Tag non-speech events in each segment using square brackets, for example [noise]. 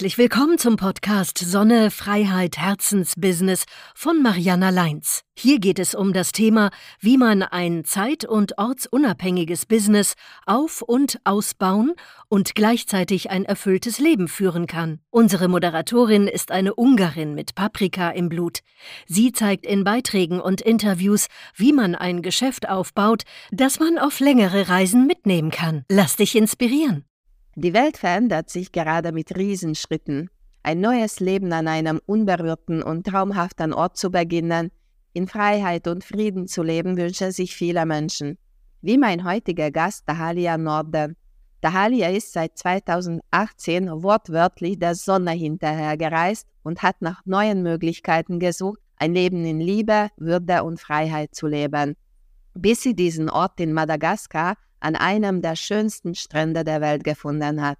Herzlich willkommen zum Podcast Sonne, Freiheit, Herzensbusiness von Mariana Leins. Hier geht es um das Thema, wie man ein zeit- und ortsunabhängiges Business auf- und ausbauen und gleichzeitig ein erfülltes Leben führen kann. Unsere Moderatorin ist eine Ungarin mit Paprika im Blut. Sie zeigt in Beiträgen und Interviews, wie man ein Geschäft aufbaut, das man auf längere Reisen mitnehmen kann. Lass dich inspirieren. Die Welt verändert sich gerade mit Riesenschritten. Ein neues Leben an einem unberührten und traumhaften Ort zu beginnen, in Freiheit und Frieden zu leben, wünschen sich viele Menschen. Wie mein heutiger Gast Dahalia Norden. Dahalia ist seit 2018 wortwörtlich der Sonne hinterhergereist und hat nach neuen Möglichkeiten gesucht, ein Leben in Liebe, Würde und Freiheit zu leben. Bis sie diesen Ort in Madagaskar an einem der schönsten Strände der Welt gefunden hat.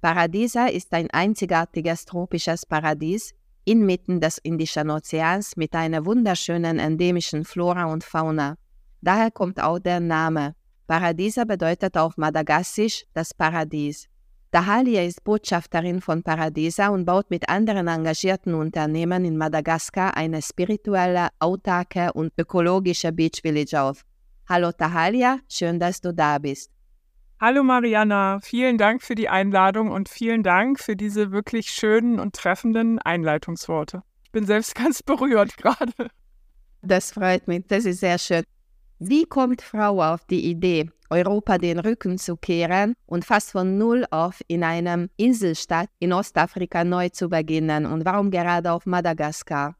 Paradisa ist ein einzigartiges tropisches Paradies inmitten des Indischen Ozeans mit einer wunderschönen endemischen Flora und Fauna. Daher kommt auch der Name. Paradisa bedeutet auf Madagassisch das Paradies. Dahalia ist Botschafterin von Paradisa und baut mit anderen engagierten Unternehmen in Madagaskar eine spirituelle, autarke und ökologische Beach Village auf. Hallo Tahalia, schön, dass du da bist. Hallo Mariana, vielen Dank für die Einladung und vielen Dank für diese wirklich schönen und treffenden Einleitungsworte. Ich bin selbst [laughs] ganz berührt gerade. Das freut mich, das ist sehr schön. Wie kommt Frau auf die Idee, Europa den Rücken zu kehren und fast von Null auf in einem Inselstadt in Ostafrika neu zu beginnen und warum gerade auf Madagaskar?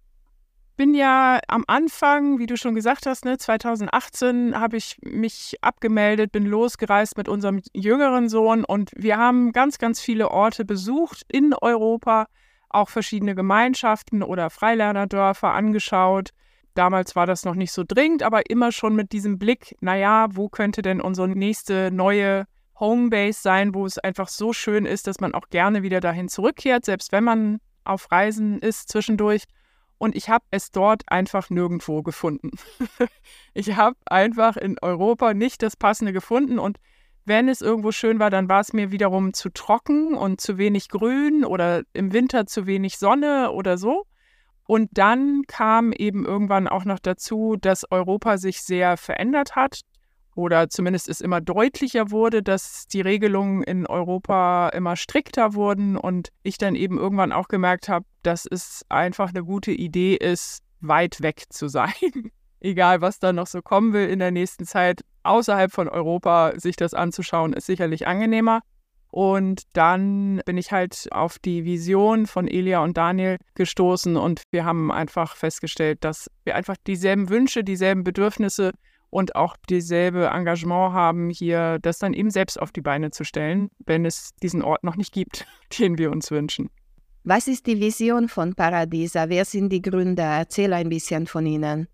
Bin ja am Anfang, wie du schon gesagt hast, ne, 2018 habe ich mich abgemeldet, bin losgereist mit unserem jüngeren Sohn und wir haben ganz, ganz viele Orte besucht in Europa, auch verschiedene Gemeinschaften oder Freilernerdörfer angeschaut. Damals war das noch nicht so dringend, aber immer schon mit diesem Blick, naja, wo könnte denn unsere nächste neue Homebase sein, wo es einfach so schön ist, dass man auch gerne wieder dahin zurückkehrt, selbst wenn man auf Reisen ist zwischendurch und ich habe es dort einfach nirgendwo gefunden. [laughs] ich habe einfach in Europa nicht das Passende gefunden und wenn es irgendwo schön war, dann war es mir wiederum zu trocken und zu wenig Grün oder im Winter zu wenig Sonne oder so. Und dann kam eben irgendwann auch noch dazu, dass Europa sich sehr verändert hat oder zumindest es immer deutlicher wurde, dass die Regelungen in Europa immer strikter wurden und ich dann eben irgendwann auch gemerkt habe, dass es einfach eine gute Idee ist, weit weg zu sein. [laughs] Egal, was da noch so kommen will in der nächsten Zeit, außerhalb von Europa sich das anzuschauen, ist sicherlich angenehmer. Und dann bin ich halt auf die Vision von Elia und Daniel gestoßen und wir haben einfach festgestellt, dass wir einfach dieselben Wünsche, dieselben Bedürfnisse und auch dieselbe Engagement haben, hier das dann eben selbst auf die Beine zu stellen, wenn es diesen Ort noch nicht gibt, [laughs] den wir uns wünschen. Was ist die Vision von Paradiesa? Wer sind die Gründer? Erzähl ein bisschen von ihnen.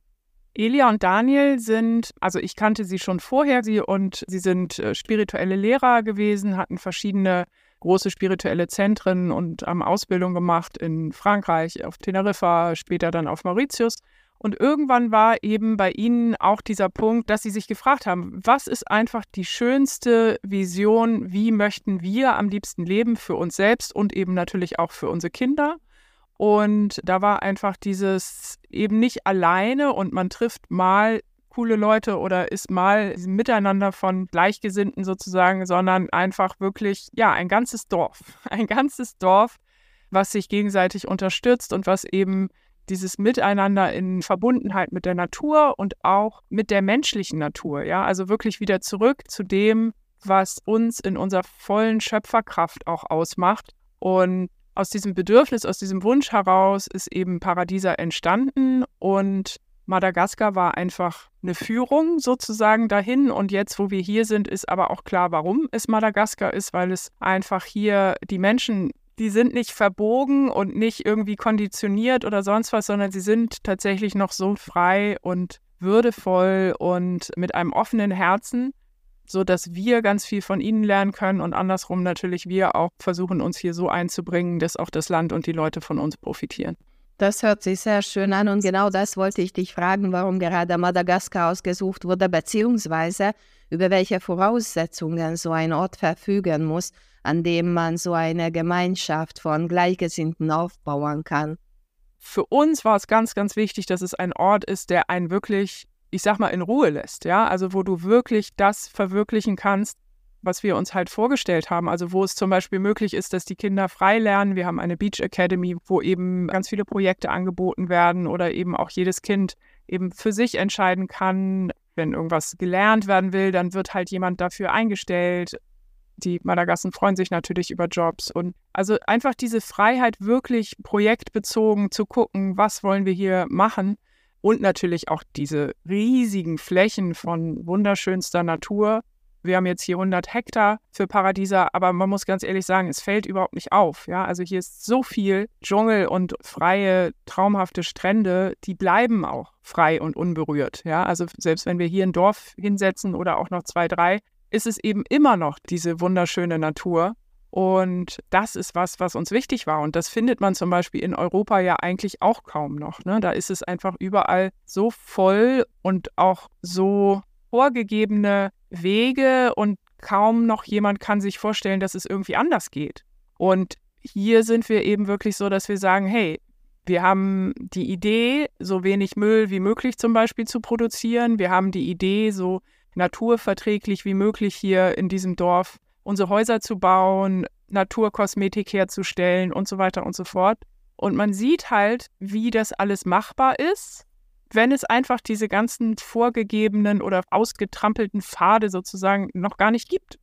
Elia und Daniel sind, also ich kannte sie schon vorher, sie und sie sind äh, spirituelle Lehrer gewesen, hatten verschiedene große spirituelle Zentren und haben Ausbildung gemacht in Frankreich, auf Teneriffa, später dann auf Mauritius und irgendwann war eben bei ihnen auch dieser Punkt, dass sie sich gefragt haben, was ist einfach die schönste Vision, wie möchten wir am liebsten leben für uns selbst und eben natürlich auch für unsere Kinder. Und da war einfach dieses eben nicht alleine und man trifft mal coole Leute oder ist mal miteinander von Gleichgesinnten sozusagen, sondern einfach wirklich, ja, ein ganzes Dorf. [laughs] Ein ganzes Dorf, was sich gegenseitig unterstützt und was eben dieses Miteinander in Verbundenheit mit der Natur und auch mit der menschlichen Natur, ja, also wirklich wieder zurück zu dem, was uns in unserer vollen Schöpferkraft auch ausmacht. Und aus diesem Bedürfnis, aus diesem Wunsch heraus ist eben Paradiesa entstanden und Madagaskar war einfach eine Führung sozusagen dahin. Und jetzt, wo wir hier sind, ist aber auch klar, warum es Madagaskar ist, weil es einfach hier die Menschen die sind nicht verbogen und nicht irgendwie konditioniert oder sonst was, sondern sie sind tatsächlich noch so frei und würdevoll und mit einem offenen Herzen, so dass wir ganz viel von ihnen lernen können und andersrum natürlich wir auch versuchen uns hier so einzubringen, dass auch das Land und die Leute von uns profitieren. Das hört sich sehr schön an und genau das wollte ich dich fragen, warum gerade Madagaskar ausgesucht wurde, beziehungsweise über welche Voraussetzungen so ein Ort verfügen muss, an dem man so eine Gemeinschaft von Gleichgesinnten aufbauen kann. Für uns war es ganz, ganz wichtig, dass es ein Ort ist, der einen wirklich, ich sag mal, in Ruhe lässt, ja, also wo du wirklich das verwirklichen kannst, was wir uns halt vorgestellt haben. Also wo es zum Beispiel möglich ist, dass die Kinder frei lernen. Wir haben eine Beach Academy, wo eben ganz viele Projekte angeboten werden oder eben auch jedes Kind eben für sich entscheiden kann, wenn irgendwas gelernt werden will, dann wird halt jemand dafür eingestellt. Die Madagassen freuen sich natürlich über Jobs und also einfach diese Freiheit, wirklich projektbezogen zu gucken, was wollen wir hier machen und natürlich auch diese riesigen Flächen von wunderschönster Natur, wir haben jetzt hier 100 Hektar für Paradieser, aber man muss ganz ehrlich sagen, es fällt überhaupt nicht auf. Ja, also hier ist so viel Dschungel und freie, traumhafte Strände, die bleiben auch frei und unberührt. Ja, also selbst wenn wir hier ein Dorf hinsetzen oder auch noch zwei, drei, ist es eben immer noch diese wunderschöne Natur. Und das ist was, was uns wichtig war. Und das findet man zum Beispiel in Europa ja eigentlich auch kaum noch. Ne? Da ist es einfach überall so voll und auch so vorgegebene Wege und kaum noch jemand kann sich vorstellen, dass es irgendwie anders geht. Und hier sind wir eben wirklich so, dass wir sagen, hey, wir haben die Idee, so wenig Müll wie möglich zum Beispiel zu produzieren. Wir haben die Idee, so naturverträglich wie möglich hier in diesem Dorf unsere Häuser zu bauen, Naturkosmetik herzustellen und so weiter und so fort. Und man sieht halt, wie das alles machbar ist wenn es einfach diese ganzen vorgegebenen oder ausgetrampelten Pfade sozusagen noch gar nicht gibt.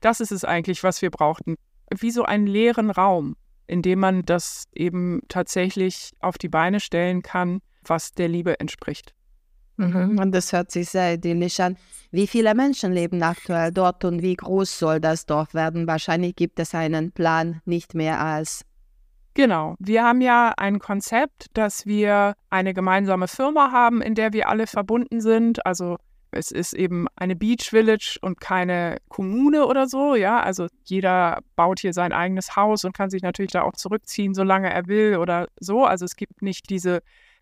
Das ist es eigentlich, was wir brauchten. Wie so einen leeren Raum, in dem man das eben tatsächlich auf die Beine stellen kann, was der Liebe entspricht. Mhm. Und das hört sich sehr idyllisch an. Wie viele Menschen leben aktuell dort und wie groß soll das Dorf werden? Wahrscheinlich gibt es einen Plan, nicht mehr als Genau. Wir haben ja ein Konzept, dass wir eine gemeinsame Firma haben, in der wir alle verbunden sind. Also es ist eben eine Beach Village und keine Kommune oder so, ja. Also jeder baut hier sein eigenes Haus und kann sich natürlich da auch zurückziehen, solange er will oder so. Also es gibt nicht diese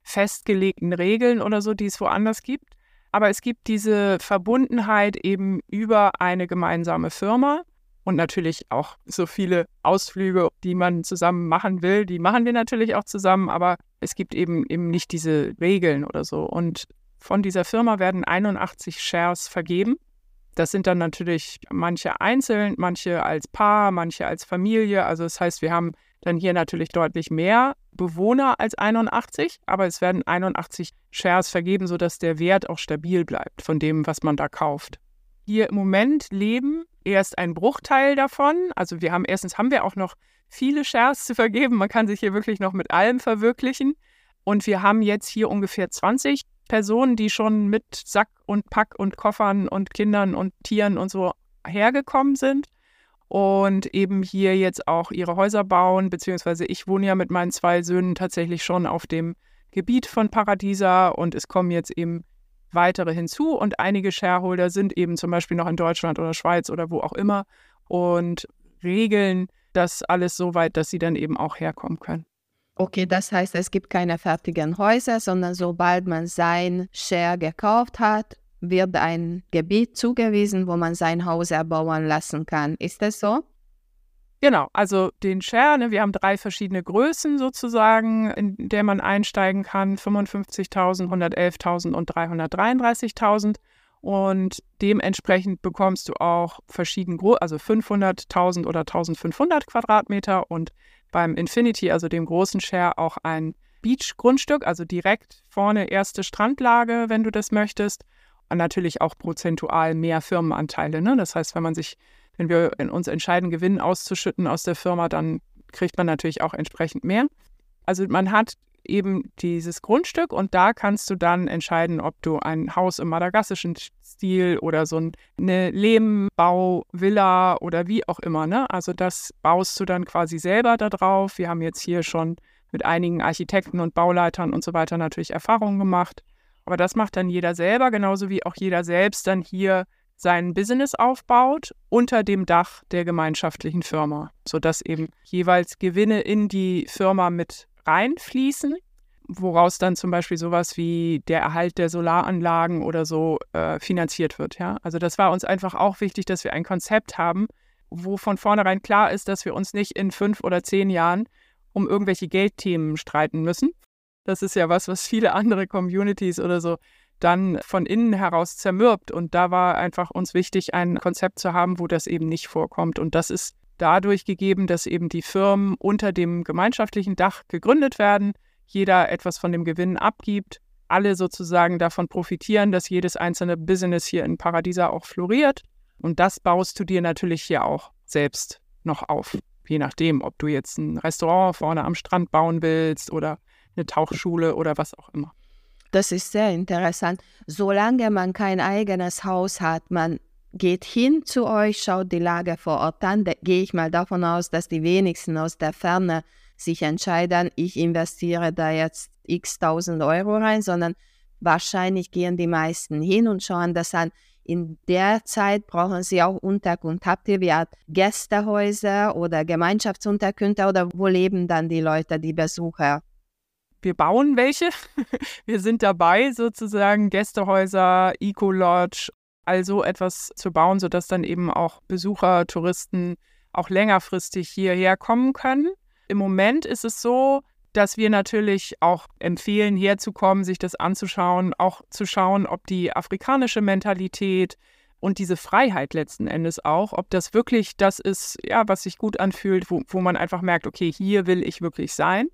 festgelegten Regeln oder so, die es woanders gibt. Aber es gibt diese Verbundenheit eben über eine gemeinsame Firma und natürlich auch so viele Ausflüge, die man zusammen machen will, die machen wir natürlich auch zusammen, aber es gibt eben eben nicht diese Regeln oder so. Und von dieser Firma werden 81 Shares vergeben. Das sind dann natürlich manche einzeln, manche als Paar, manche als Familie. Also das heißt, wir haben dann hier natürlich deutlich mehr Bewohner als 81, aber es werden 81 Shares vergeben, sodass der Wert auch stabil bleibt von dem, was man da kauft. Hier im Moment leben erst ein Bruchteil davon. Also wir haben erstens haben wir auch noch viele Shares zu vergeben. Man kann sich hier wirklich noch mit allem verwirklichen. Und wir haben jetzt hier ungefähr 20 Personen, die schon mit Sack und Pack und Koffern und Kindern und Tieren und so hergekommen sind und eben hier jetzt auch ihre Häuser bauen, beziehungsweise ich wohne ja mit meinen zwei Söhnen tatsächlich schon auf dem Gebiet von Paradiesa und es kommen jetzt eben weitere hinzu und einige Shareholder sind eben zum Beispiel noch in Deutschland oder Schweiz oder wo auch immer und regeln das alles so weit, dass sie dann eben auch herkommen können. Okay, das heißt, es gibt keine fertigen Häuser, sondern sobald man sein Share gekauft hat, wird ein Gebiet zugewiesen, wo man sein Haus erbauen lassen kann. Ist das so? Genau, also den Share, ne, wir haben drei verschiedene Größen sozusagen, in der man einsteigen kann, 55.000, 111.000 und 333.000. Und dementsprechend bekommst du auch verschieden groß, also 500.000 oder 1.500 Quadratmeter und beim Infinity, also dem großen Share, auch ein Beach-Grundstück, also direkt vorne erste Strandlage, wenn du das möchtest. Natürlich auch prozentual mehr Firmenanteile. Ne? Das heißt, wenn man sich wenn wir uns entscheiden, Gewinn auszuschütten aus der Firma, dann kriegt man natürlich auch entsprechend mehr. Also man hat eben dieses Grundstück und da kannst du dann entscheiden, ob du ein Haus im madagassischen Stil oder so eine Lehmbau-Villa oder wie auch immer. Ne? Also das baust du dann quasi selber da drauf. Wir haben jetzt hier schon mit einigen Architekten und Bauleitern und so weiter natürlich Erfahrungen gemacht. Aber das macht dann jeder selber, genauso wie auch jeder selbst dann hier sein Business aufbaut unter dem Dach der gemeinschaftlichen Firma, sodass eben jeweils Gewinne in die Firma mit reinfließen. woraus dann zum Beispiel sowas wie der Erhalt der Solaranlagen oder so äh, finanziert wird. Ja? Also das war uns einfach auch wichtig, dass wir ein Konzept haben, wo von vornherein klar ist, dass wir uns nicht in fünf oder zehn Jahren um irgendwelche Geldthemen streiten müssen. Das ist ja was, was viele andere Communities oder so dann von innen heraus zermürbt. Und da war einfach uns wichtig, ein Konzept zu haben, wo das eben nicht vorkommt. Und das ist dadurch gegeben, dass eben die Firmen unter dem gemeinschaftlichen Dach gegründet werden, jeder etwas von dem Gewinn abgibt, alle sozusagen davon profitieren, dass jedes einzelne Business hier in Paradiesa auch floriert. Und das baust du dir natürlich hier auch selbst noch auf. Je nachdem, ob du jetzt ein Restaurant vorne am Strand bauen willst oder eine Tauchschule oder was auch immer. Das ist sehr interessant. Solange man kein eigenes Haus hat, man geht hin zu euch, schaut die Lage vor Ort an, da gehe ich mal davon aus, dass die wenigsten aus der Ferne sich entscheiden, ich investiere da jetzt x tausend Euro rein, sondern wahrscheinlich gehen die meisten hin und schauen das an. In der Zeit brauchen sie auch Unterkunft. Habt ihr wie Art Gästehäuser oder Gemeinschaftsunterkünfte oder wo leben dann die Leute, die Besucher? Wir bauen welche. [laughs] Wir sind dabei, sozusagen Gästehäuser, Eco-Lodge, also etwas zu bauen, sodass dann eben auch Besucher, Touristen auch längerfristig hierher kommen können. Im Moment ist es so, dass wir natürlich auch empfehlen, herzukommen, sich das anzuschauen, auch zu schauen, ob die afrikanische Mentalität und diese Freiheit letzten Endes auch, ob das wirklich das ist, ja, was sich gut anfühlt, wo, wo man einfach merkt, okay, hier will ich wirklich sein.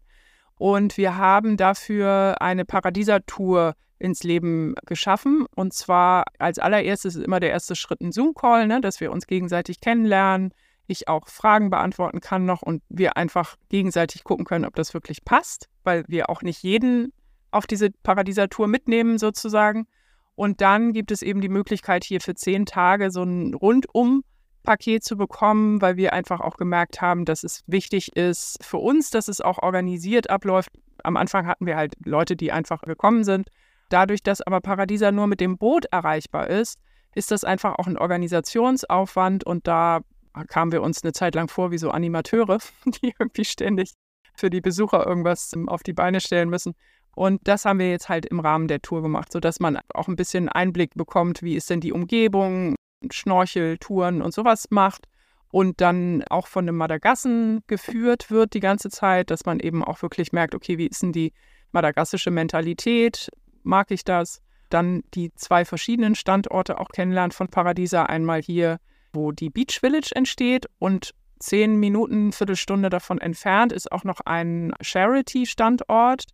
Und wir haben dafür eine Paradieser-Tour ins Leben geschaffen. Und zwar als allererstes ist immer der erste Schritt ein Zoom-Call, ne, dass wir uns gegenseitig kennenlernen, ich auch Fragen beantworten kann noch und wir einfach gegenseitig gucken können, ob das wirklich passt, weil wir auch nicht jeden auf diese Paradieser-Tour mitnehmen sozusagen. Und dann gibt es eben die Möglichkeit, hier für zehn Tage so ein rundum Paket zu bekommen, weil wir einfach auch gemerkt haben, dass es wichtig ist für uns, dass es auch organisiert abläuft. Am Anfang hatten wir halt Leute, die einfach gekommen sind. Dadurch, dass aber Paradiesa nur mit dem Boot erreichbar ist, ist das einfach auch ein Organisationsaufwand und da kamen wir uns eine Zeit lang vor wie so Animateure, [laughs] die irgendwie ständig für die Besucher irgendwas auf die Beine stellen müssen. Und das haben wir jetzt halt im Rahmen der Tour gemacht, sodass man auch ein bisschen Einblick bekommt, wie ist denn die Umgebung, Schnorcheltouren und sowas macht und dann auch von einem Madagassen geführt wird die ganze Zeit, dass man eben auch wirklich merkt, okay, wie ist denn die madagassische Mentalität? Mag ich das? Dann die zwei verschiedenen Standorte auch kennenlernen von Paradiesa. Einmal hier, wo die Beach Village entsteht und zehn Minuten, Viertelstunde davon entfernt ist auch noch ein Charity-Standort,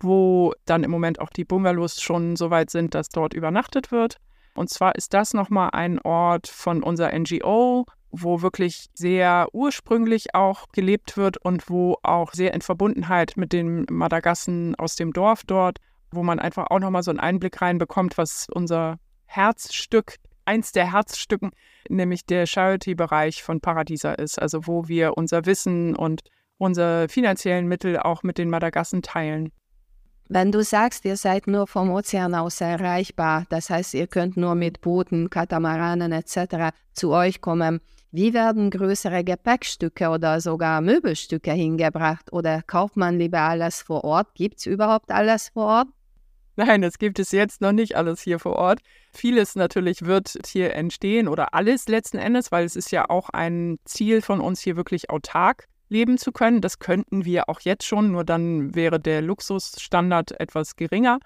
wo dann im Moment auch die Bungalows schon so weit sind, dass dort übernachtet wird. Und zwar ist das nochmal ein Ort von unserer NGO, wo wirklich sehr ursprünglich auch gelebt wird und wo auch sehr in Verbundenheit mit den Madagassen aus dem Dorf dort, wo man einfach auch nochmal so einen Einblick reinbekommt, was unser Herzstück, eins der Herzstücken, nämlich der Charity-Bereich von Paradiesa ist, also wo wir unser Wissen und unsere finanziellen Mittel auch mit den Madagassen teilen. Wenn du sagst, ihr seid nur vom Ozean aus erreichbar, das heißt, ihr könnt nur mit Booten, Katamaranen etc. zu euch kommen, wie werden größere Gepäckstücke oder sogar Möbelstücke hingebracht oder kauft man lieber alles vor Ort? Gibt es überhaupt alles vor Ort? Nein, es gibt es jetzt noch nicht alles hier vor Ort. Vieles natürlich wird hier entstehen oder alles letzten Endes, weil es ist ja auch ein Ziel von uns hier wirklich autark leben zu können. Das könnten wir auch jetzt schon, nur dann wäre der Luxusstandard etwas geringer.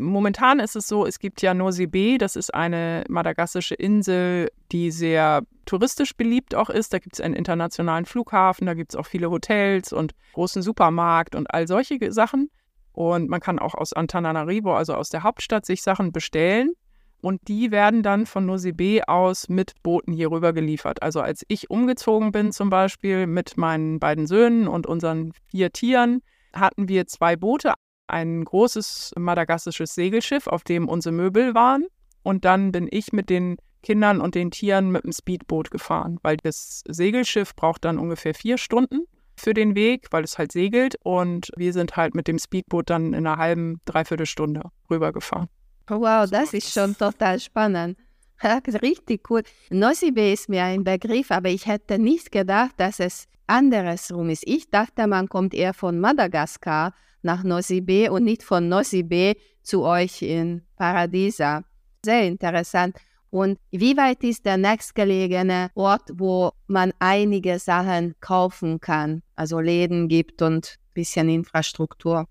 Momentan ist es so, es gibt ja Nosy Be, das ist eine madagassische Insel, die sehr touristisch beliebt auch ist. Da gibt es einen internationalen Flughafen, da gibt es auch viele Hotels und großen Supermarkt und all solche Sachen. Und man kann auch aus Antananarivo, also aus der Hauptstadt, sich Sachen bestellen. Und die werden dann von Nosebe aus mit Booten hier rüber geliefert. Also als ich umgezogen bin zum Beispiel mit meinen beiden Söhnen und unseren vier Tieren, hatten wir zwei Boote. Ein großes madagassisches Segelschiff, auf dem unsere Möbel waren. Und dann bin ich mit den Kindern und den Tieren mit dem Speedboot gefahren, weil das Segelschiff braucht dann ungefähr vier Stunden für den Weg, weil es halt segelt. Und wir sind halt mit dem Speedboot dann in einer halben, dreiviertel Stunde rübergefahren. Wow, das ist schon total spannend. [laughs] Richtig cool. Nosibe ist mir ein Begriff, aber ich hätte nicht gedacht, dass es andersrum ist. Ich dachte, man kommt eher von Madagaskar nach Nosy Be und nicht von Nosy Be zu euch in Paradiesa. Sehr interessant. Und wie weit ist der nächstgelegene Ort, wo man einige Sachen kaufen kann, also Läden gibt und ein bisschen Infrastruktur?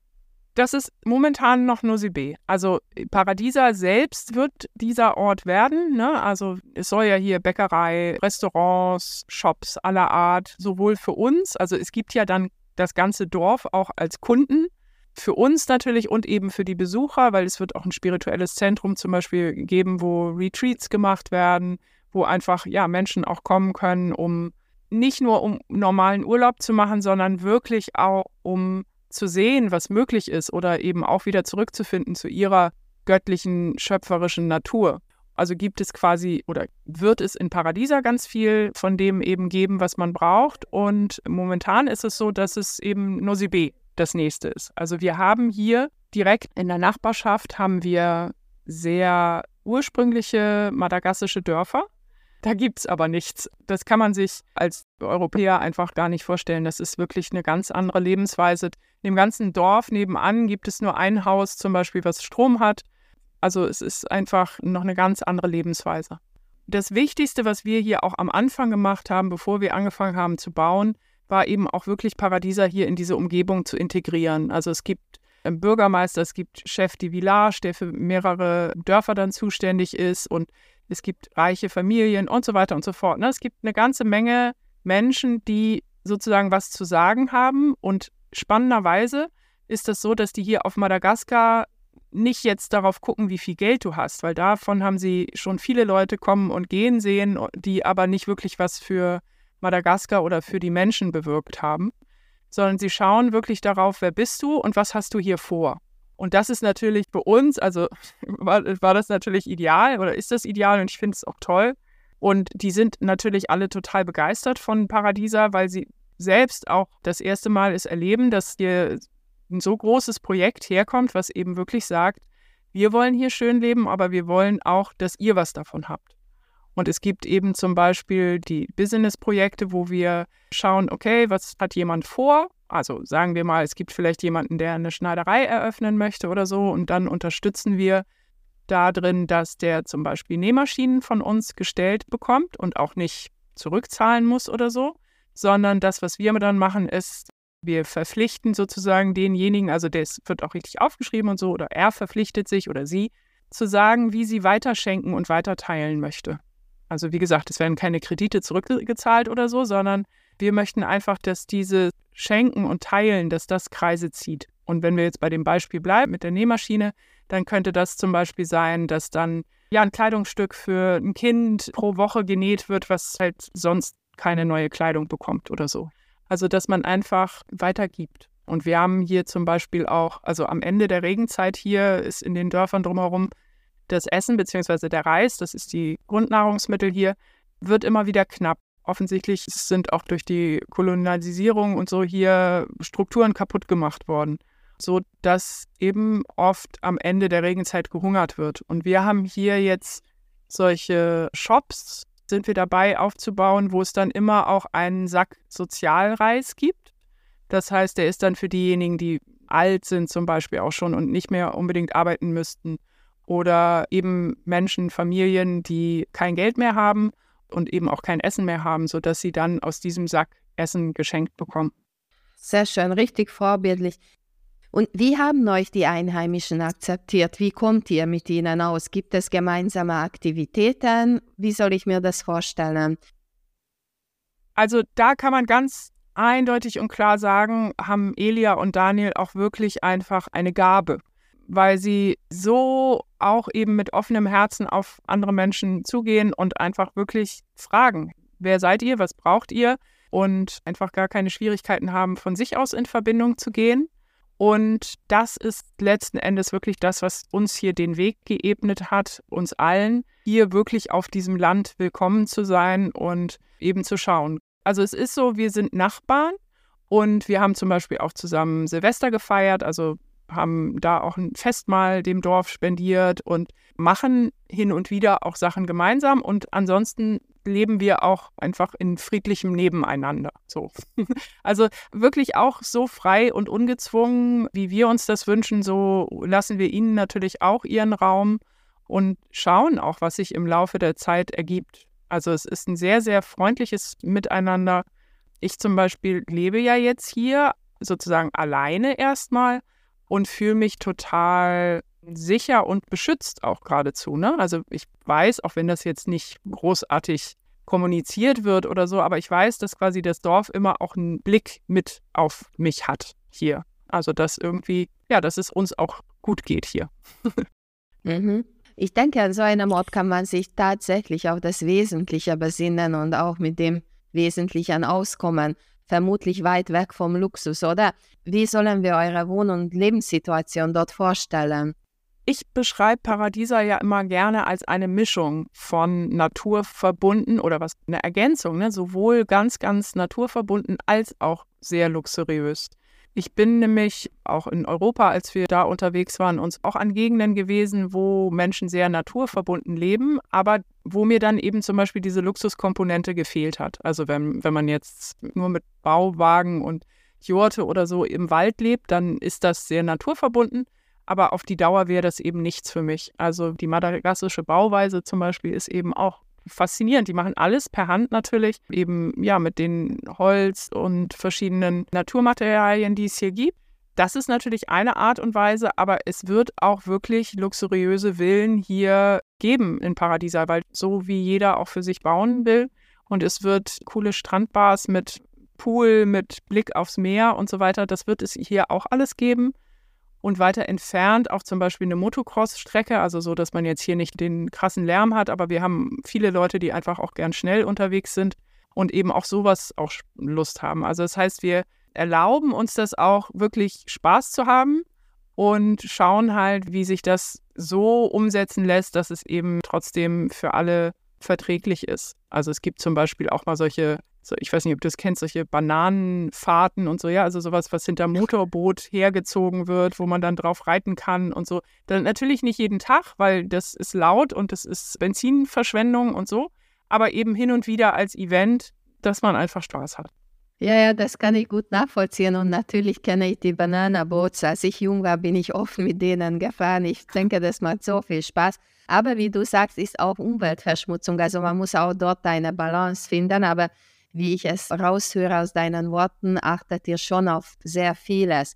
Das ist momentan noch nur Sibé. Also Paradiesa selbst wird dieser Ort werden. Ne? Also es soll ja hier Bäckerei, Restaurants, Shops aller Art, sowohl für uns, also es gibt ja dann das ganze Dorf auch als Kunden für uns natürlich und eben für die Besucher, weil es wird auch ein spirituelles Zentrum zum Beispiel geben, wo Retreats gemacht werden, wo einfach ja Menschen auch kommen können, um nicht nur um normalen Urlaub zu machen, sondern wirklich auch um zu sehen, was möglich ist oder eben auch wieder zurückzufinden zu ihrer göttlichen, schöpferischen Natur. Also gibt es quasi oder wird es in Paradiesa ganz viel von dem eben geben, was man braucht. Und momentan ist es so, dass es eben Nosibé das nächste ist. Also wir haben hier direkt in der Nachbarschaft haben wir sehr ursprüngliche madagassische Dörfer. Da gibt es aber nichts. Das kann man sich als Europäer einfach gar nicht vorstellen. Das ist wirklich eine ganz andere Lebensweise. In dem ganzen Dorf nebenan gibt es nur ein Haus zum Beispiel, was Strom hat. Also es ist einfach noch eine ganz andere Lebensweise. Das Wichtigste, was wir hier auch am Anfang gemacht haben, bevor wir angefangen haben zu bauen, war eben auch wirklich Paradieser hier in diese Umgebung zu integrieren. Also es gibt einen Bürgermeister, es gibt Chef de Village, der für mehrere Dörfer dann zuständig ist und es gibt reiche Familien und so weiter und so fort. Ne? Es gibt eine ganze Menge Menschen, die sozusagen was zu sagen haben und spannenderweise ist es so, dass die hier auf Madagaskar nicht jetzt darauf gucken, wie viel Geld du hast, weil davon haben sie schon viele Leute kommen und gehen sehen, die aber nicht wirklich was für Madagaskar oder für die Menschen bewirkt haben, sondern sie schauen wirklich darauf, wer bist du und was hast du hier vor. Und das ist natürlich für uns, also [laughs] war, war das natürlich ideal oder ist das ideal und ich finde es auch toll. Und die sind natürlich alle total begeistert von Paradiesa, weil sie selbst auch das erste Mal es erleben, dass hier ein so großes Projekt herkommt, was eben wirklich sagt, wir wollen hier schön leben, aber wir wollen auch, dass ihr was davon habt. Und es gibt eben zum Beispiel die Business-Projekte, wo wir schauen, okay, was hat jemand vor? Also sagen wir mal, es gibt vielleicht jemanden, der eine Schneiderei eröffnen möchte oder so. Und dann unterstützen wir da drin, dass der zum Beispiel Nähmaschinen von uns gestellt bekommt und auch nicht zurückzahlen muss oder so, sondern das, was wir dann machen, ist, wir verpflichten sozusagen denjenigen, also das wird auch richtig aufgeschrieben und so, oder er verpflichtet sich oder sie, zu sagen, wie sie weiterschenken und weiterteilen möchte. Also wie gesagt, es werden keine Kredite zurückgezahlt oder so, sondern wir möchten einfach, dass diese Schenken und Teilen, dass das Kreise zieht. Und wenn wir jetzt bei dem Beispiel bleiben mit der Nähmaschine, dann könnte das zum Beispiel sein, dass dann ja ein Kleidungsstück für ein Kind pro Woche genäht wird, was halt sonst keine neue Kleidung bekommt oder so. Also dass man einfach weitergibt. Und wir haben hier zum Beispiel auch, also am Ende der Regenzeit hier ist in den Dörfern drumherum das Essen bzw. der Reis, das ist die Grundnahrungsmittel hier, wird immer wieder knapp. Offensichtlich sind auch durch die Kolonialisierung und so hier Strukturen kaputt gemacht worden, so dass eben oft am Ende der Regenzeit gehungert wird. Und wir haben hier jetzt solche Shops, sind wir dabei aufzubauen, wo es dann immer auch einen Sack Sozialreis gibt. Das heißt, der ist dann für diejenigen, die alt sind zum Beispiel auch schon und nicht mehr unbedingt arbeiten müssten oder eben Menschen, Familien, die kein Geld mehr haben und eben auch kein Essen mehr haben, sodass sie dann aus diesem Sack Essen geschenkt bekommen. Sehr schön, richtig vorbildlich. Und wie haben euch die Einheimischen akzeptiert? Wie kommt ihr mit ihnen aus? Gibt es gemeinsame Aktivitäten? Wie soll ich mir das vorstellen? Also da kann man ganz eindeutig und klar sagen, haben Elia und Daniel auch wirklich einfach eine Gabe weil sie so auch eben mit offenem Herzen auf andere Menschen zugehen und einfach wirklich fragen, wer seid ihr, was braucht ihr und einfach gar keine Schwierigkeiten haben, von sich aus in Verbindung zu gehen. Und das ist letzten Endes wirklich das, was uns hier den Weg geebnet hat, uns allen hier wirklich auf diesem Land willkommen zu sein und eben zu schauen. Also es ist so, wir sind Nachbarn und wir haben zum Beispiel auch zusammen Silvester gefeiert. Also haben da auch ein Festmahl dem Dorf spendiert und machen hin und wieder auch Sachen gemeinsam. Und ansonsten leben wir auch einfach in friedlichem Nebeneinander. So. [laughs] Also wirklich auch so frei und ungezwungen, wie wir uns das wünschen, so lassen wir ihnen natürlich auch ihren Raum und schauen auch, was sich im Laufe der Zeit ergibt. Also es ist ein sehr, sehr freundliches Miteinander. Ich zum Beispiel lebe ja jetzt hier sozusagen alleine erstmal und fühle mich total sicher und beschützt auch geradezu. Ne? Also ich weiß, auch wenn das jetzt nicht großartig kommuniziert wird oder so, aber ich weiß, dass quasi das Dorf immer auch einen Blick mit auf mich hat hier. Also dass irgendwie, ja, dass es uns auch gut geht hier. mhm. Ich denke, an so einem Ort kann man sich tatsächlich auf das Wesentliche besinnen und auch mit dem Wesentlichen auskommen. Vermutlich weit weg vom Luxus, oder? Wie sollen wir eure Wohn- und Lebenssituation dort vorstellen? Ich beschreibe Paradiesa ja immer gerne als eine Mischung von naturverbunden oder was eine Ergänzung, ne? sowohl ganz, ganz naturverbunden als auch sehr luxuriös. Ich bin nämlich auch in Europa, als wir da unterwegs waren, uns auch an Gegenden gewesen, wo Menschen sehr naturverbunden leben, aber wo mir dann eben zum Beispiel diese Luxuskomponente gefehlt hat. Also wenn, wenn man jetzt nur mit Bauwagen und Jurte oder so im Wald lebt, dann ist das sehr naturverbunden. Aber auf die Dauer wäre das eben nichts für mich. Also die madagassische Bauweise zum Beispiel ist eben auch faszinierend. Die machen alles per Hand natürlich, eben ja mit den Holz und verschiedenen Naturmaterialien, die es hier gibt. Das ist natürlich eine Art und Weise, aber es wird auch wirklich luxuriöse Villen hier geben in Paradiesa, weil so wie jeder auch für sich bauen will. Und es wird coole Strandbars mit Pool, mit Blick aufs Meer und so weiter. Das wird es hier auch alles geben und weiter entfernt auch zum Beispiel eine Motocross-Strecke, also so, dass man jetzt hier nicht den krassen Lärm hat, aber wir haben viele Leute, die einfach auch gern schnell unterwegs sind und eben auch sowas auch Lust haben. Also das heißt, wir erlauben uns das auch wirklich Spaß zu haben und schauen halt, wie sich das so umsetzen lässt, dass es eben trotzdem für alle verträglich ist. Also es gibt zum Beispiel auch mal solche so, ich weiß nicht, ob du das kennst, solche Bananenfahrten und so, ja, also sowas, was hinter Motorboot hergezogen wird, wo man dann drauf reiten kann und so. Dann natürlich nicht jeden Tag, weil das ist laut und das ist Benzinverschwendung und so, aber eben hin und wieder als Event, dass man einfach Spaß hat. Ja, ja, das kann ich gut nachvollziehen und natürlich kenne ich die Bananaboots. Als ich jung war, bin ich oft mit denen gefahren. Ich denke, das macht so viel Spaß. Aber wie du sagst, ist auch Umweltverschmutzung. Also man muss auch dort eine Balance finden. Aber wie ich es raushöre aus deinen Worten, achtet ihr schon auf sehr vieles.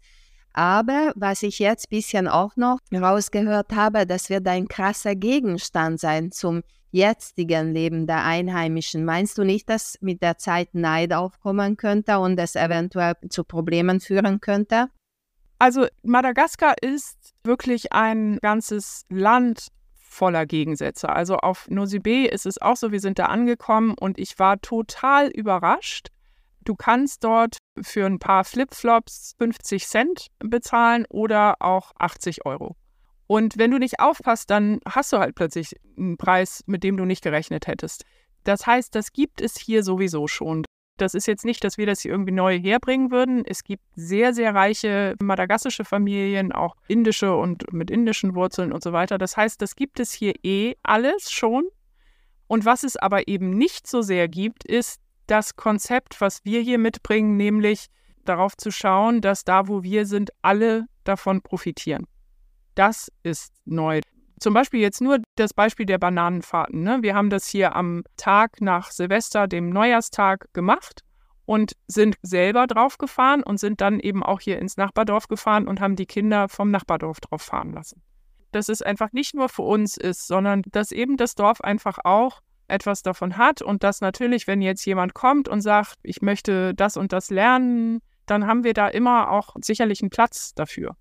Aber was ich jetzt ein bisschen auch noch rausgehört habe, das wird ein krasser Gegenstand sein zum jetzigen Leben der Einheimischen. Meinst du nicht, dass mit der Zeit Neid aufkommen könnte und es eventuell zu Problemen führen könnte? Also Madagaskar ist wirklich ein ganzes Land voller Gegensätze. Also auf Nosy ist es auch so, wir sind da angekommen und ich war total überrascht. Du kannst dort für ein paar Flipflops 50 Cent bezahlen oder auch 80 Euro. Und wenn du nicht aufpasst, dann hast du halt plötzlich einen Preis, mit dem du nicht gerechnet hättest. Das heißt, das gibt es hier sowieso schon. Das ist jetzt nicht, dass wir das hier irgendwie neu herbringen würden. Es gibt sehr, sehr reiche madagassische Familien, auch indische und mit indischen Wurzeln und so weiter. Das heißt, das gibt es hier eh alles schon. Und was es aber eben nicht so sehr gibt, ist das Konzept, was wir hier mitbringen, nämlich darauf zu schauen, dass da, wo wir sind, alle davon profitieren. Das ist neu. Zum Beispiel jetzt nur das Beispiel der Bananenfahrten. Ne? Wir haben das hier am Tag nach Silvester, dem Neujahrstag, gemacht und sind selber drauf gefahren und sind dann eben auch hier ins Nachbardorf gefahren und haben die Kinder vom Nachbardorf drauf fahren lassen. Dass es einfach nicht nur für uns ist, sondern dass eben das Dorf einfach auch etwas davon hat und dass natürlich, wenn jetzt jemand kommt und sagt, ich möchte das und das lernen, dann haben wir da immer auch sicherlich einen Platz dafür.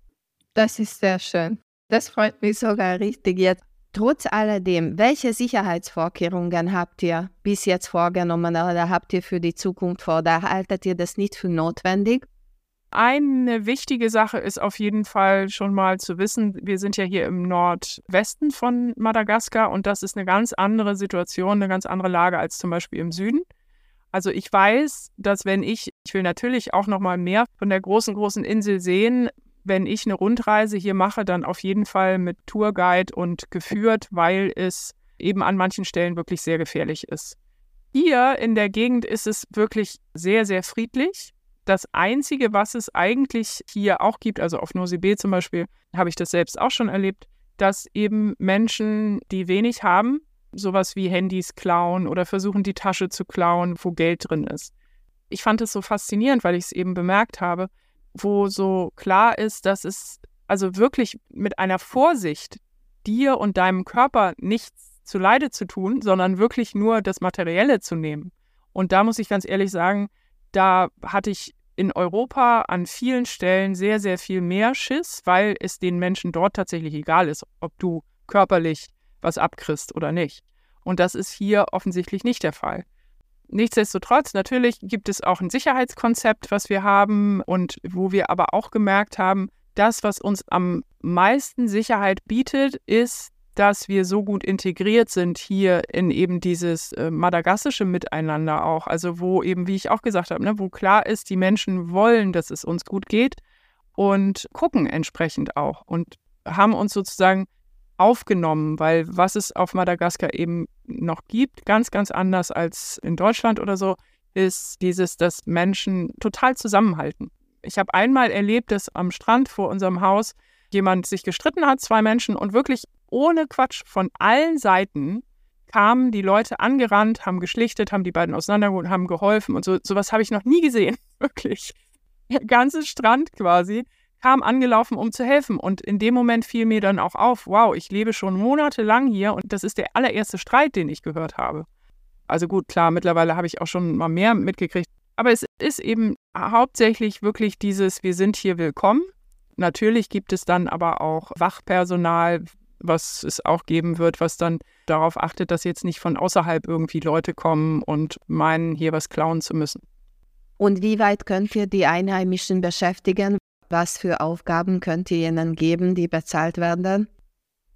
Das ist sehr schön. Das freut mich sogar richtig jetzt. Trotz alledem, welche Sicherheitsvorkehrungen habt ihr bis jetzt vorgenommen oder habt ihr für die Zukunft vor? Da haltet ihr das nicht für notwendig? Eine wichtige Sache ist auf jeden Fall schon mal zu wissen, wir sind ja hier im Nordwesten von Madagaskar und das ist eine ganz andere Situation, eine ganz andere Lage als zum Beispiel im Süden. Also ich weiß, dass wenn ich, ich will natürlich auch noch mal mehr von der großen, großen Insel sehen, wenn ich eine Rundreise hier mache, dann auf jeden Fall mit Tourguide und geführt, weil es eben an manchen Stellen wirklich sehr gefährlich ist. Hier in der Gegend ist es wirklich sehr, sehr friedlich. Das Einzige, was es eigentlich hier auch gibt, also auf Nosy zum Beispiel, habe ich das selbst auch schon erlebt, dass eben Menschen, die wenig haben, sowas wie Handys klauen oder versuchen, die Tasche zu klauen, wo Geld drin ist. Ich fand es so faszinierend, weil ich es eben bemerkt habe, wo so klar ist, dass es also wirklich mit einer Vorsicht dir und deinem Körper nichts zu Leide zu tun, sondern wirklich nur das Materielle zu nehmen. Und da muss ich ganz ehrlich sagen, da hatte ich in Europa an vielen Stellen sehr, sehr viel mehr Schiss, weil es den Menschen dort tatsächlich egal ist, ob du körperlich was abkriegst oder nicht. Und das ist hier offensichtlich nicht der Fall. Nichtsdestotrotz, natürlich gibt es auch ein Sicherheitskonzept, was wir haben und wo wir aber auch gemerkt haben, das, was uns am meisten Sicherheit bietet, ist, dass wir so gut integriert sind hier in eben dieses äh, madagassische Miteinander auch. Also wo eben, wie ich auch gesagt habe, ne, wo klar ist, die Menschen wollen, dass es uns gut geht und gucken entsprechend auch und haben uns sozusagen aufgenommen, weil was es auf Madagaskar eben noch gibt, ganz, ganz anders als in Deutschland oder so, ist dieses, dass Menschen total zusammenhalten. Ich habe einmal erlebt, dass am Strand vor unserem Haus jemand sich gestritten hat, zwei Menschen, und wirklich ohne Quatsch von allen Seiten kamen die Leute angerannt, haben geschlichtet, haben die beiden auseinandergeholt, haben geholfen und so. Sowas habe ich noch nie gesehen, [laughs] wirklich. Der ganze Strand quasi kam angelaufen, um zu helfen. Und in dem Moment fiel mir dann auch auf, wow, ich lebe schon monatelang hier und das ist der allererste Streit, den ich gehört habe. Also gut, klar, mittlerweile habe ich auch schon mal mehr mitgekriegt. Aber es ist eben hauptsächlich wirklich dieses, wir sind hier willkommen. Natürlich gibt es dann aber auch Wachpersonal, was es auch geben wird, was dann darauf achtet, dass jetzt nicht von außerhalb irgendwie Leute kommen und meinen, hier was klauen zu müssen. Und wie weit könnt ihr die Einheimischen beschäftigen? Was für Aufgaben könnt ihr ihnen geben, die bezahlt werden?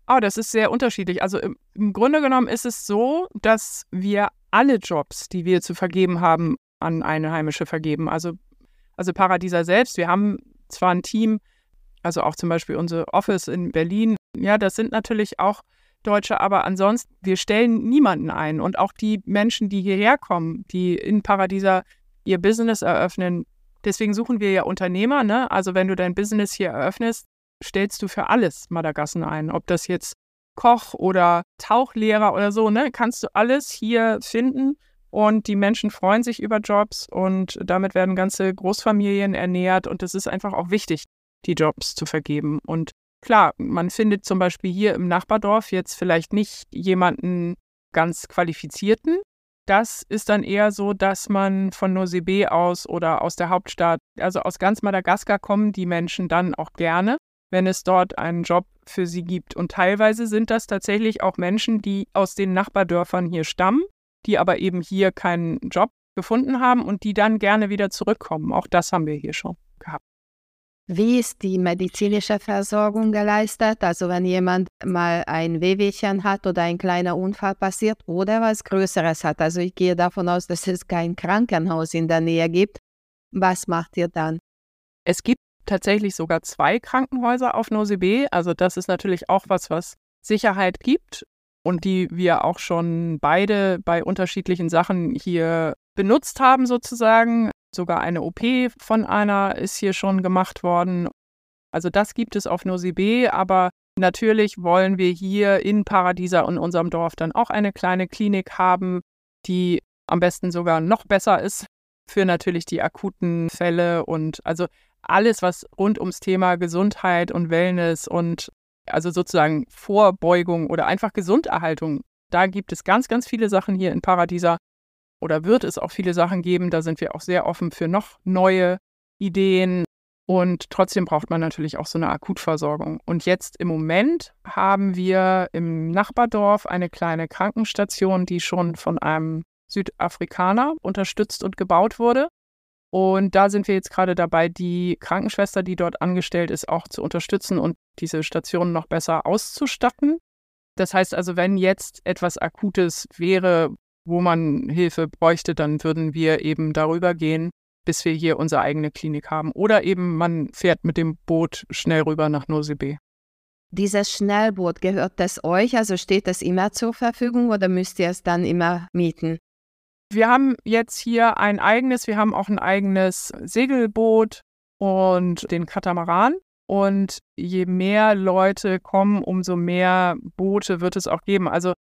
Oh, das ist sehr unterschiedlich. Also im, im Grunde genommen ist es so, dass wir alle Jobs, die wir zu vergeben haben, an Einheimische vergeben. Also, also Paradieser selbst, wir haben zwar ein Team, also auch zum Beispiel unser Office in Berlin, ja, das sind natürlich auch Deutsche, aber ansonsten, wir stellen niemanden ein. Und auch die Menschen, die hierher kommen, die in Paradieser ihr Business eröffnen, Deswegen suchen wir ja Unternehmer. Ne? Also wenn du dein Business hier eröffnest, stellst du für alles Madagassen ein. Ob das jetzt Koch oder Tauchlehrer oder so, ne? kannst du alles hier finden. Und die Menschen freuen sich über Jobs und damit werden ganze Großfamilien ernährt. Und es ist einfach auch wichtig, die Jobs zu vergeben. Und klar, man findet zum Beispiel hier im Nachbardorf jetzt vielleicht nicht jemanden ganz qualifizierten, das ist dann eher so, dass man von Nosebe aus oder aus der Hauptstadt, also aus ganz Madagaskar kommen die Menschen dann auch gerne, wenn es dort einen Job für sie gibt. Und teilweise sind das tatsächlich auch Menschen, die aus den Nachbardörfern hier stammen, die aber eben hier keinen Job gefunden haben und die dann gerne wieder zurückkommen. Auch das haben wir hier schon. Wie ist die medizinische Versorgung geleistet? Also wenn jemand mal ein Wehwehchen hat oder ein kleiner Unfall passiert oder was Größeres hat. Also ich gehe davon aus, dass es kein Krankenhaus in der Nähe gibt. Was macht ihr dann? Es gibt tatsächlich sogar zwei Krankenhäuser auf Nosebe. Also das ist natürlich auch was, was Sicherheit gibt und die wir auch schon beide bei unterschiedlichen Sachen hier benutzt haben sozusagen. Sogar eine OP von einer ist hier schon gemacht worden. Also das gibt es auf Nosy aber natürlich wollen wir hier in Paradieser und unserem Dorf dann auch eine kleine Klinik haben, die am besten sogar noch besser ist für natürlich die akuten Fälle und also alles, was rund ums Thema Gesundheit und Wellness und also sozusagen Vorbeugung oder einfach Gesunderhaltung. Da gibt es ganz, ganz viele Sachen hier in Paradieser, oder wird es auch viele Sachen geben. Da sind wir auch sehr offen für noch neue Ideen. Und trotzdem braucht man natürlich auch so eine Akutversorgung. Und jetzt im Moment haben wir im Nachbardorf eine kleine Krankenstation, die schon von einem Südafrikaner unterstützt und gebaut wurde. Und da sind wir jetzt gerade dabei, die Krankenschwester, die dort angestellt ist, auch zu unterstützen und diese Station noch besser auszustatten. Das heißt also, wenn jetzt etwas Akutes wäre, wo man Hilfe bräuchte, dann würden wir eben darüber gehen, bis wir hier unsere eigene Klinik haben. Oder eben man fährt mit dem Boot schnell rüber nach Nosebe. Dieses Schnellboot, gehört das euch? Also steht das immer zur Verfügung oder müsst ihr es dann immer mieten? Wir haben jetzt hier ein eigenes, wir haben auch ein eigenes Segelboot und den Katamaran. Und je mehr Leute kommen, umso mehr Boote wird es auch geben. Also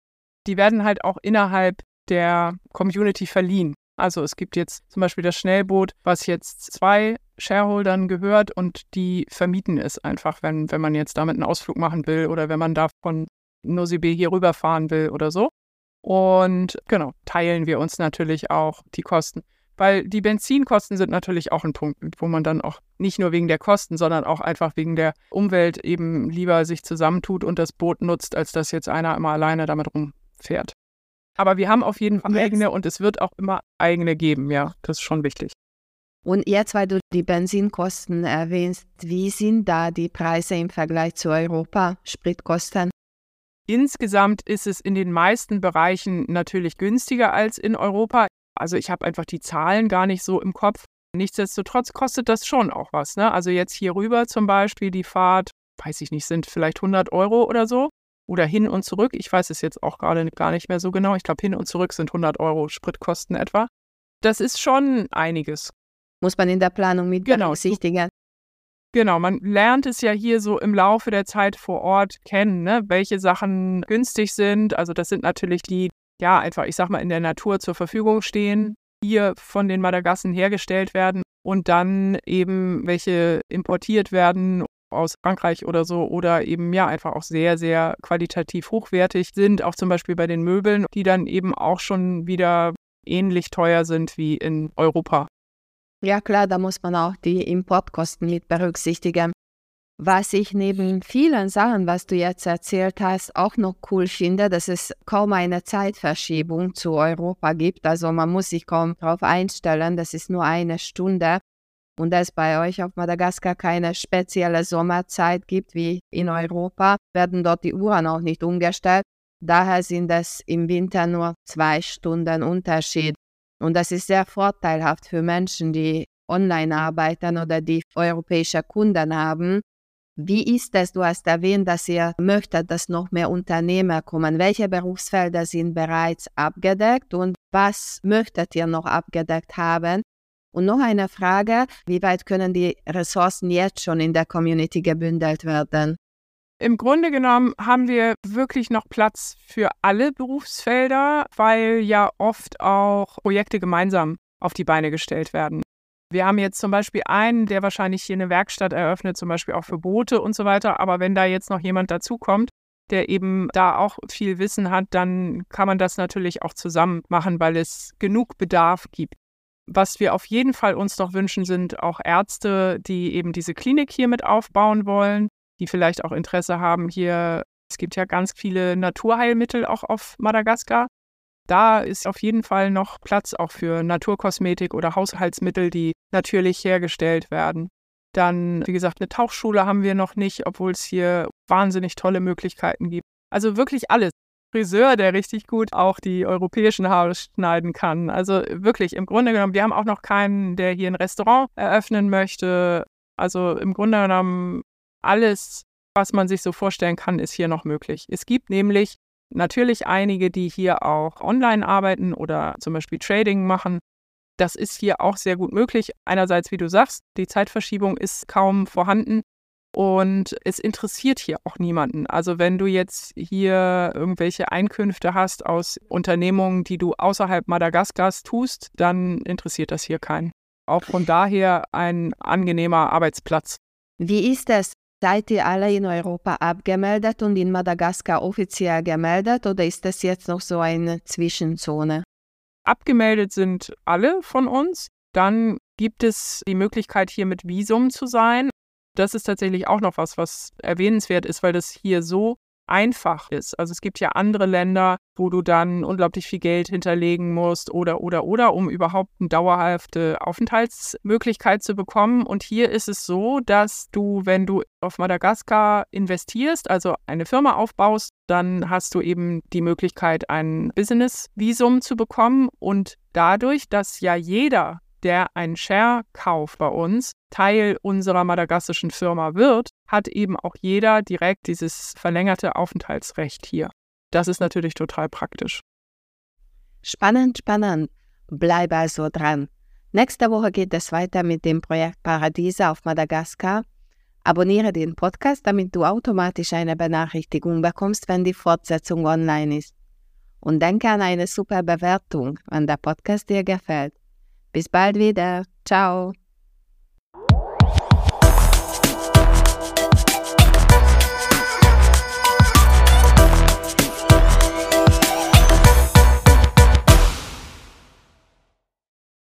die werden halt auch innerhalb der Community verliehen. Also es gibt jetzt zum Beispiel das Schnellboot, was jetzt zwei Shareholdern gehört und die vermieten es einfach, wenn, wenn man jetzt damit einen Ausflug machen will oder wenn man da von Nosibé hier rüberfahren will oder so. Und genau, teilen wir uns natürlich auch die Kosten. Weil die Benzinkosten sind natürlich auch ein Punkt, wo man dann auch nicht nur wegen der Kosten, sondern auch einfach wegen der Umwelt eben lieber sich zusammentut und das Boot nutzt, als dass jetzt einer immer alleine damit rumfährt. Aber wir haben auf jeden Fall eigene und es wird auch immer eigene geben, ja. Das ist schon wichtig. Und jetzt, weil du die Benzinkosten erwähnst, wie sind da die Preise im Vergleich zu Europa, Spritkosten? Insgesamt ist es in den meisten Bereichen natürlich günstiger als in Europa. Also ich habe einfach die Zahlen gar nicht so im Kopf. Nichtsdestotrotz kostet das schon auch was. Ne? Also jetzt hier rüber zum Beispiel die Fahrt, weiß ich nicht, sind vielleicht 100 Euro oder so. Oder hin und zurück. Ich weiß es jetzt auch gerade gar nicht mehr so genau. Ich glaube, hin und zurück sind 100 Euro Spritkosten etwa. Das ist schon einiges. Muss man in der Planung mit genau, berücksichtigen. Genau, man lernt es ja hier so im Laufe der Zeit vor Ort kennen, ne? welche Sachen günstig sind. Also das sind natürlich die, ja, einfach, ich sag mal, in der Natur zur Verfügung stehen, hier von den Madagassen hergestellt werden und dann eben welche importiert werden aus Frankreich oder so oder eben ja einfach auch sehr, sehr qualitativ hochwertig sind, auch zum Beispiel bei den Möbeln, die dann eben auch schon wieder ähnlich teuer sind wie in Europa. Ja klar, da muss man auch die Importkosten mit berücksichtigen. Was ich neben vielen Sachen, was du jetzt erzählt hast, auch noch cool finde, dass es kaum eine Zeitverschiebung zu Europa gibt. Also man muss sich kaum darauf einstellen, das ist nur eine Stunde. Und es bei euch auf Madagaskar keine spezielle Sommerzeit gibt wie in Europa, werden dort die Uhren auch nicht umgestellt. Daher sind es im Winter nur zwei Stunden Unterschied. Und das ist sehr vorteilhaft für Menschen, die online arbeiten oder die europäische Kunden haben. Wie ist es? Du hast erwähnt, dass ihr möchtet, dass noch mehr Unternehmer kommen. Welche Berufsfelder sind bereits abgedeckt und was möchtet ihr noch abgedeckt haben? Und noch eine Frage, wie weit können die Ressourcen jetzt schon in der Community gebündelt werden? Im Grunde genommen haben wir wirklich noch Platz für alle Berufsfelder, weil ja oft auch Projekte gemeinsam auf die Beine gestellt werden. Wir haben jetzt zum Beispiel einen, der wahrscheinlich hier eine Werkstatt eröffnet, zum Beispiel auch für Boote und so weiter. Aber wenn da jetzt noch jemand dazukommt, der eben da auch viel Wissen hat, dann kann man das natürlich auch zusammen machen, weil es genug Bedarf gibt. Was wir auf jeden Fall uns noch wünschen, sind auch Ärzte, die eben diese Klinik hier mit aufbauen wollen die vielleicht auch Interesse haben hier. Es gibt ja ganz viele Naturheilmittel auch auf Madagaskar. Da ist auf jeden Fall noch Platz auch für Naturkosmetik oder Haushaltsmittel, die natürlich hergestellt werden. Dann, wie gesagt, eine Tauchschule haben wir noch nicht, obwohl es hier wahnsinnig tolle Möglichkeiten gibt. Also wirklich alles. Friseur, der richtig gut auch die europäischen Haare schneiden kann. Also wirklich, im Grunde genommen, wir haben auch noch keinen, der hier ein Restaurant eröffnen möchte. Also im Grunde genommen alles, was man sich so vorstellen kann, ist hier noch möglich. Es gibt nämlich natürlich einige, die hier auch online arbeiten oder zum Beispiel Trading machen. Das ist hier auch sehr gut möglich. Einerseits, wie du sagst, die Zeitverschiebung ist kaum vorhanden und es interessiert hier auch niemanden. Also wenn du jetzt hier irgendwelche Einkünfte hast aus Unternehmungen, die du außerhalb Madagaskars tust, dann interessiert das hier keinen. Auch von daher ein angenehmer Arbeitsplatz. Wie ist es? Seid ihr alle in Europa abgemeldet und in Madagaskar offiziell gemeldet oder ist das jetzt noch so eine Zwischenzone? Abgemeldet sind alle von uns. Dann gibt es die Möglichkeit, hier mit Visum zu sein. Das ist tatsächlich auch noch was, was erwähnenswert ist, weil das hier so einfach ist. Also es gibt ja andere Länder, wo du dann unglaublich viel Geld hinterlegen musst oder oder oder, um überhaupt eine dauerhafte Aufenthaltsmöglichkeit zu bekommen. Und hier ist es so, dass du, wenn du auf Madagaskar investierst, also eine Firma aufbaust, dann hast du eben die Möglichkeit, ein Business-Visum zu bekommen. Und dadurch, dass ja jeder der einen Share-Kauf bei uns Teil unserer madagassischen Firma wird, hat eben auch jeder direkt dieses verlängerte Aufenthaltsrecht hier. Das ist natürlich total praktisch. Spannend, spannend. Bleib also dran. Nächste Woche geht es weiter mit dem Projekt Paradiese auf Madagaskar. Abonniere den Podcast, damit du automatisch eine Benachrichtigung bekommst, wenn die Fortsetzung online ist. Und denke an eine super Bewertung, wenn der Podcast dir gefällt. Bis bald wieder. Ciao.